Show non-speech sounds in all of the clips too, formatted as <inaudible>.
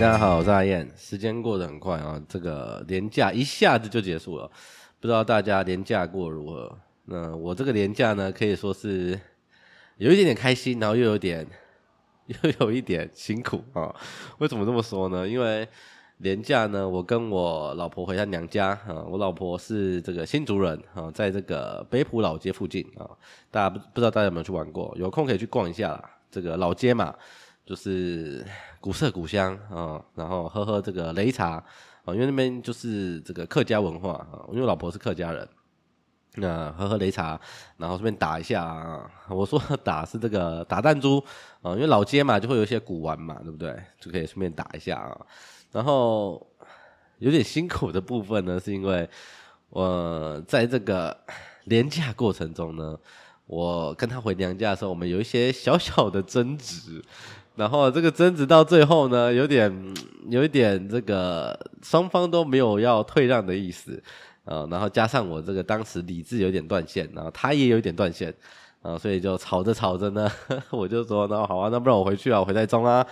大家好，我是阿燕。时间过得很快啊，这个年假一下子就结束了，不知道大家年假过如何？那我这个年假呢，可以说是有一点点开心，然后又有点又有一点辛苦啊。为什么这么说呢？因为年假呢，我跟我老婆回她娘家啊。我老婆是这个新竹人啊，在这个北埔老街附近啊。大家不不知道大家有没有去玩过？有空可以去逛一下啦。这个老街嘛。就是古色古香啊，然后喝喝这个擂茶啊，因为那边就是这个客家文化啊，因为老婆是客家人，那喝喝擂茶，然后顺便打一下啊。我说打是这个打弹珠啊，因为老街嘛，就会有一些古玩嘛，对不对？就可以顺便打一下啊。然后有点辛苦的部分呢，是因为我在这个连假过程中呢，我跟她回娘家的时候，我们有一些小小的争执。然后这个争执到最后呢，有点有一点这个双方都没有要退让的意思啊，然后加上我这个当时理智有点断线，然后他也有一点断线啊，所以就吵着吵着呢，<laughs> 我就说那好啊，那不然我回去啊，我回台中啊，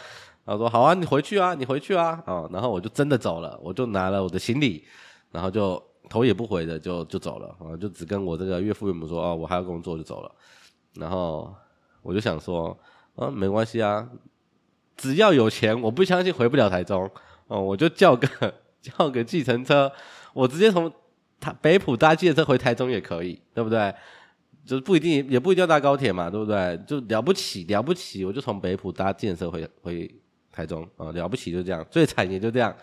然后说好啊，你回去啊，你回去啊，啊，然后我就真的走了，我就拿了我的行李，然后就头也不回的就就走了啊，就只跟我这个岳父岳母说啊，我还要工作就走了，然后我就想说啊，没关系啊。只要有钱，我不相信回不了台中哦，我就叫个 <laughs> 叫个计程车，我直接从台北埔搭计程车回台中也可以，对不对？就不一定，也不一定要搭高铁嘛，对不对？就了不起了不起，我就从北埔搭计程车回回台中啊，了不起就这样，最惨也就这样，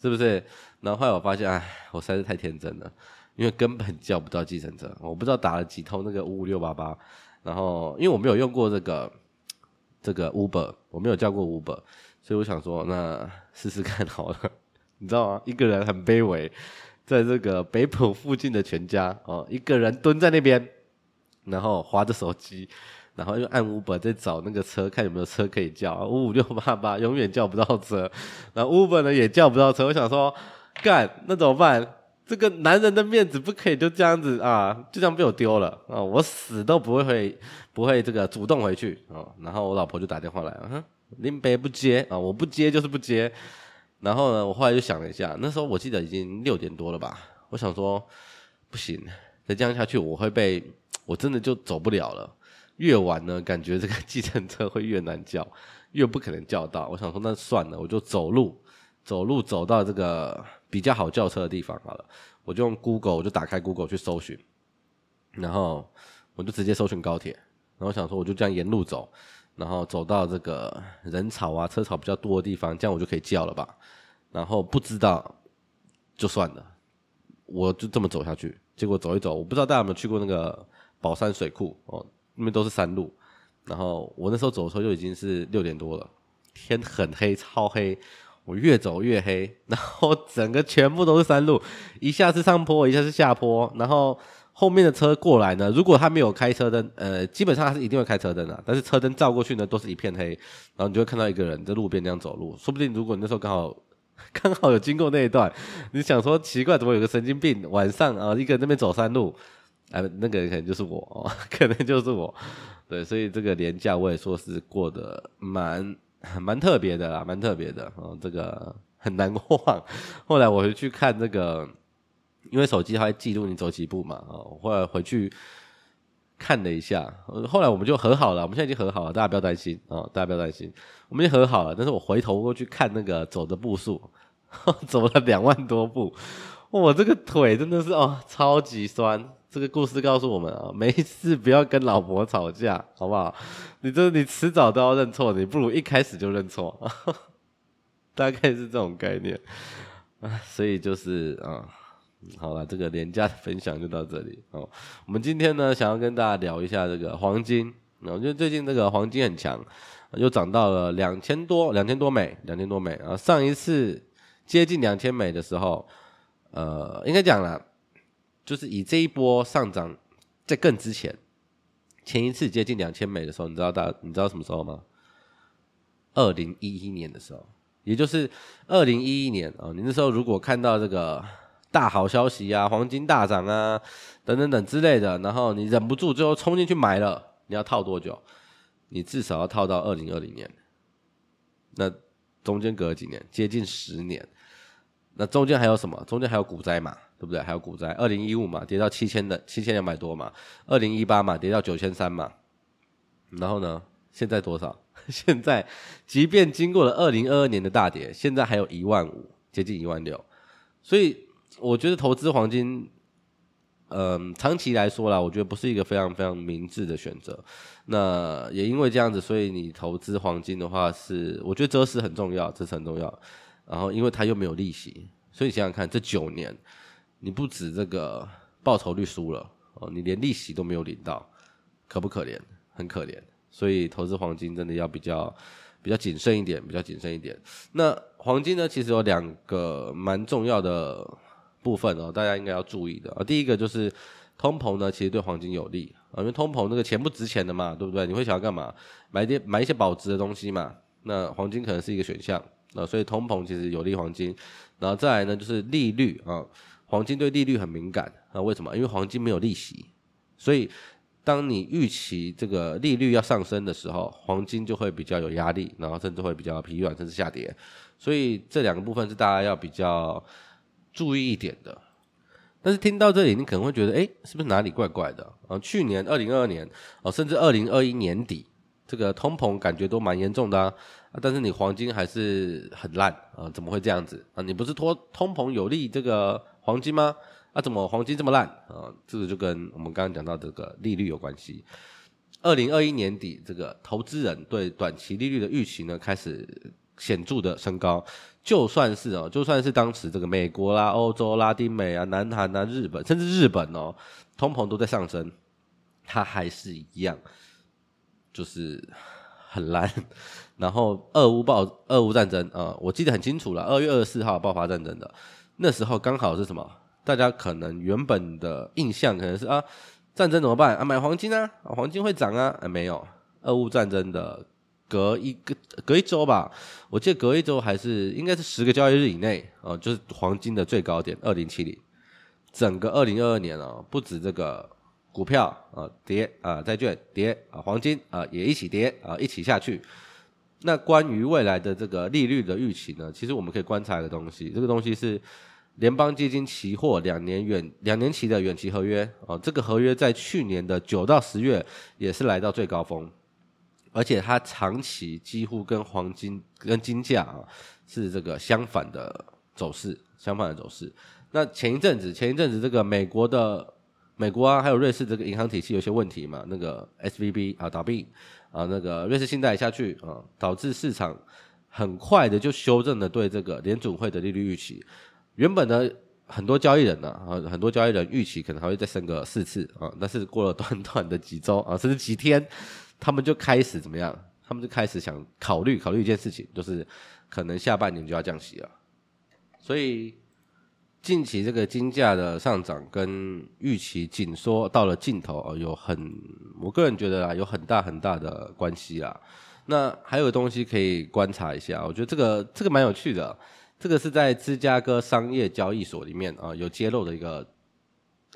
是不是？然后后来我发现，哎，我实在是太天真了，因为根本叫不到计程车，我不知道打了几通那个五五六八八，然后因为我没有用过这个。这个 Uber 我没有叫过 Uber，所以我想说，那试试看好了。<laughs> 你知道吗？一个人很卑微，在这个北埔附近的全家哦，一个人蹲在那边，然后划着手机，然后又按 Uber 在找那个车，看有没有车可以叫。五五六八八永远叫不到车，然后 Uber 呢也叫不到车。我想说，干，那怎么办？这个男人的面子不可以就这样子啊，就这样被我丢了啊！我死都不会回，不会这个主动回去啊。然后我老婆就打电话来了，哼，林北不接啊，我不接就是不接。然后呢，我后来就想了一下，那时候我记得已经六点多了吧。我想说，不行，再这样下去我会被，我真的就走不了了。越晚呢，感觉这个计程车会越难叫，越不可能叫到。我想说，那算了，我就走路，走路走到这个。比较好叫车的地方好了，我就用 Google，我就打开 Google 去搜寻，然后我就直接搜寻高铁，然后想说我就这样沿路走，然后走到这个人潮啊、车潮比较多的地方，这样我就可以叫了吧？然后不知道就算了，我就这么走下去，结果走一走，我不知道大家有没有去过那个宝山水库哦，那边都是山路，然后我那时候走的时候就已经是六点多了，天很黑，超黑。我越走越黑，然后整个全部都是山路，一下是上坡，一下是下坡，然后后面的车过来呢，如果他没有开车灯，呃，基本上他是一定会开车灯的，但是车灯照过去呢，都是一片黑，然后你就会看到一个人在路边那样走路，说不定如果你那时候刚好刚好有经过那一段，你想说奇怪，怎么有个神经病晚上啊，一个人那边走山路，哎，那个人可能就是我哦，<laughs> 可能就是我，对，所以这个年假我也说是过得蛮。蛮特别的啦，蛮特别的哦，这个很难忘。后来我回去看这个，因为手机它会记录你走几步嘛，哦，后来回去看了一下，后来我们就和好了，我们现在已经和好了，大家不要担心哦，大家不要担心，我们已经和好了。但是我回头过去看那个走的步数，<laughs> 走了两万多步，我这个腿真的是哦，超级酸。这个故事告诉我们啊，<laughs> 没事不要跟老婆吵架，好不好？你这你迟早都要认错，你不如一开始就认错，<laughs> 大概是这种概念啊。所以就是啊，好了，这个廉价的分享就到这里哦。我们今天呢，想要跟大家聊一下这个黄金，我觉得最近这个黄金很强，又涨到了两千多，两千多美，两千多美啊。上一次接近两千美的时候，呃，应该讲了。就是以这一波上涨，在更之前，前一次接近两千美的时候，你知道大你知道什么时候吗？二零一一年的时候，也就是二零一一年啊、哦，你那时候如果看到这个大好消息啊，黄金大涨啊，等等等之类的，然后你忍不住最后冲进去买了，你要套多久？你至少要套到二零二零年。那中间隔了几年，接近十年。那中间还有什么？中间还有股灾嘛，对不对？还有股灾，二零一五嘛，跌到七千的七千两百多嘛，二零一八嘛，跌到九千三嘛。然后呢，现在多少？<laughs> 现在即便经过了二零二二年的大跌，现在还有一万五，接近一万六。所以我觉得投资黄金，嗯，长期来说啦，我觉得不是一个非常非常明智的选择。那也因为这样子，所以你投资黄金的话是，我觉得择时很重要，这是很重要。然后，因为它又没有利息，所以你想想看，这九年你不止这个报酬率输了哦，你连利息都没有领到，可不可怜？很可怜。所以投资黄金真的要比较比较谨慎一点，比较谨慎一点。那黄金呢，其实有两个蛮重要的部分哦，大家应该要注意的啊。第一个就是通膨呢，其实对黄金有利啊，因为通膨那个钱不值钱的嘛，对不对？你会想要干嘛？买点买一些保值的东西嘛。那黄金可能是一个选项。啊，所以通膨其实有利黄金，然后再来呢就是利率啊，黄金对利率很敏感啊，为什么？因为黄金没有利息，所以当你预期这个利率要上升的时候，黄金就会比较有压力，然后甚至会比较疲软，甚至下跌。所以这两个部分是大家要比较注意一点的。但是听到这里，你可能会觉得，诶，是不是哪里怪怪的？啊，去年二零二二年啊，甚至二零二一年底，这个通膨感觉都蛮严重的。啊，但是你黄金还是很烂啊？怎么会这样子啊？你不是托通膨有利这个黄金吗？啊，怎么黄金这么烂啊？这个就跟我们刚刚讲到这个利率有关系。二零二一年底，这个投资人对短期利率的预期呢，开始显著的升高。就算是哦，就算是当时这个美国啦、欧洲、拉丁美啊、南韩啊、日本，甚至日本哦，通膨都在上升，它还是一样，就是很烂。<laughs> 然后俄乌爆俄乌战争啊、我记得很清楚了，二月二十四号爆发战争的，那时候刚好是什么？大家可能原本的印象可能是啊，战争怎么办啊？买黄金啊，黄金会涨啊？啊，没有，俄乌战争的隔一个隔一周吧，我记得隔一周还是应该是十个交易日以内啊、就是黄金的最高点二零七零，整个二零二二年啊、不止这个股票啊、跌啊、债券跌啊、黄金啊、也一起跌啊、一起下去。那关于未来的这个利率的预期呢？其实我们可以观察一个东西，这个东西是联邦基金期货两年远两年期的远期合约哦。这个合约在去年的九到十月也是来到最高峰，而且它长期几乎跟黄金跟金价啊是这个相反的走势，相反的走势。那前一阵子前一阵子这个美国的美国啊还有瑞士这个银行体系有些问题嘛，那个 SVB 啊倒闭。啊，那个瑞士信贷下去啊，导致市场很快的就修正了对这个联准会的利率预期。原本呢，很多交易人呢，啊，很多交易人预期可能还会再升个四次啊，但是过了短短的几周啊，甚至几天，他们就开始怎么样？他们就开始想考虑考虑一件事情，就是可能下半年就要降息了。所以。近期这个金价的上涨跟预期紧缩到了尽头哦，有很，我个人觉得啊，有很大很大的关系啊。那还有东西可以观察一下，我觉得这个这个蛮有趣的。这个是在芝加哥商业交易所里面啊有揭露的一个，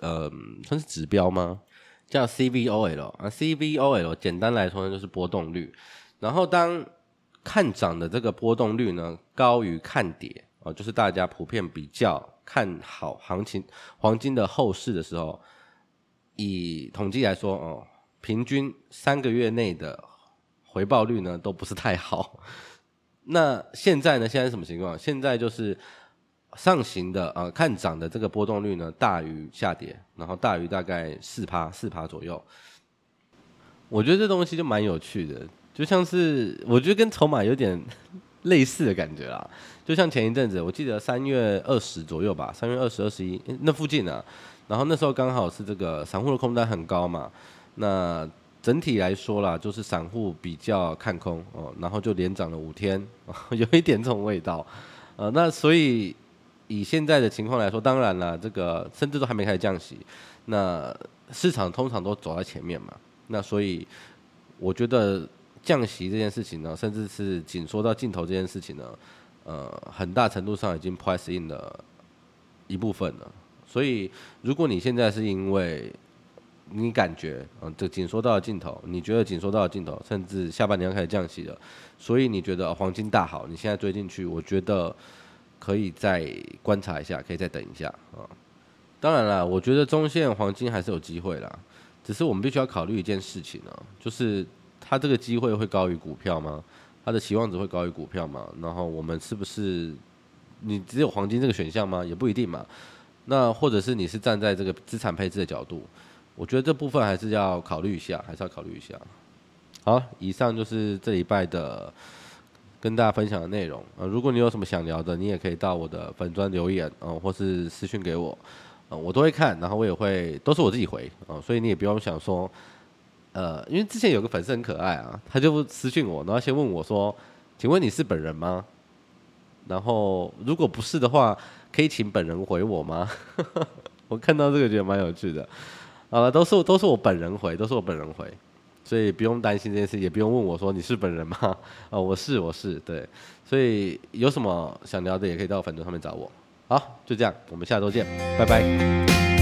呃，算是指标吗？叫 CVOL 啊，CVOL 简单来说呢就是波动率。然后当看涨的这个波动率呢高于看跌啊，就是大家普遍比较。看好行情黄金的后市的时候，以统计来说哦，平均三个月内的回报率呢都不是太好。那现在呢？现在什么情况？现在就是上行的啊、呃，看涨的这个波动率呢大于下跌，然后大于大概四趴四趴左右。我觉得这东西就蛮有趣的，就像是我觉得跟筹码有点 <laughs> 类似的感觉啦。就像前一阵子，我记得三月二十左右吧，三月二十二十一那附近啊，然后那时候刚好是这个散户的空单很高嘛，那整体来说啦，就是散户比较看空哦，然后就连涨了五天，<laughs> 有一点这种味道，呃，那所以以现在的情况来说，当然了，这个甚至都还没开始降息，那市场通常都走在前面嘛，那所以我觉得降息这件事情呢，甚至是紧缩到尽头这件事情呢。呃，很大程度上已经 price in 了一部分了，所以如果你现在是因为你感觉，嗯，这紧缩到了尽头，你觉得紧缩到了尽头，甚至下半年要开始降息了，所以你觉得黄金大好，你现在追进去，我觉得可以再观察一下，可以再等一下啊。当然了，我觉得中线黄金还是有机会啦，只是我们必须要考虑一件事情啊，就是它这个机会会高于股票吗？它的期望值会高于股票吗？然后我们是不是你只有黄金这个选项吗？也不一定嘛。那或者是你是站在这个资产配置的角度，我觉得这部分还是要考虑一下，还是要考虑一下。好，以上就是这礼拜的跟大家分享的内容啊。如果你有什么想聊的，你也可以到我的粉专留言啊，或是私讯给我啊，我都会看，然后我也会都是我自己回啊，所以你也不用想说，呃，因为之前有个粉丝很可爱啊，他就私讯我，然后先问我说，请问你是本人吗？然后如果不是的话。可以请本人回我吗？<laughs> 我看到这个觉得蛮有趣的。好了，都是都是我本人回，都是我本人回，所以不用担心这件事，也不用问我说你是本人吗？啊，<laughs> 我是我是对，所以有什么想聊的也可以到粉专上面找我。好，就这样，我们下周见，拜拜。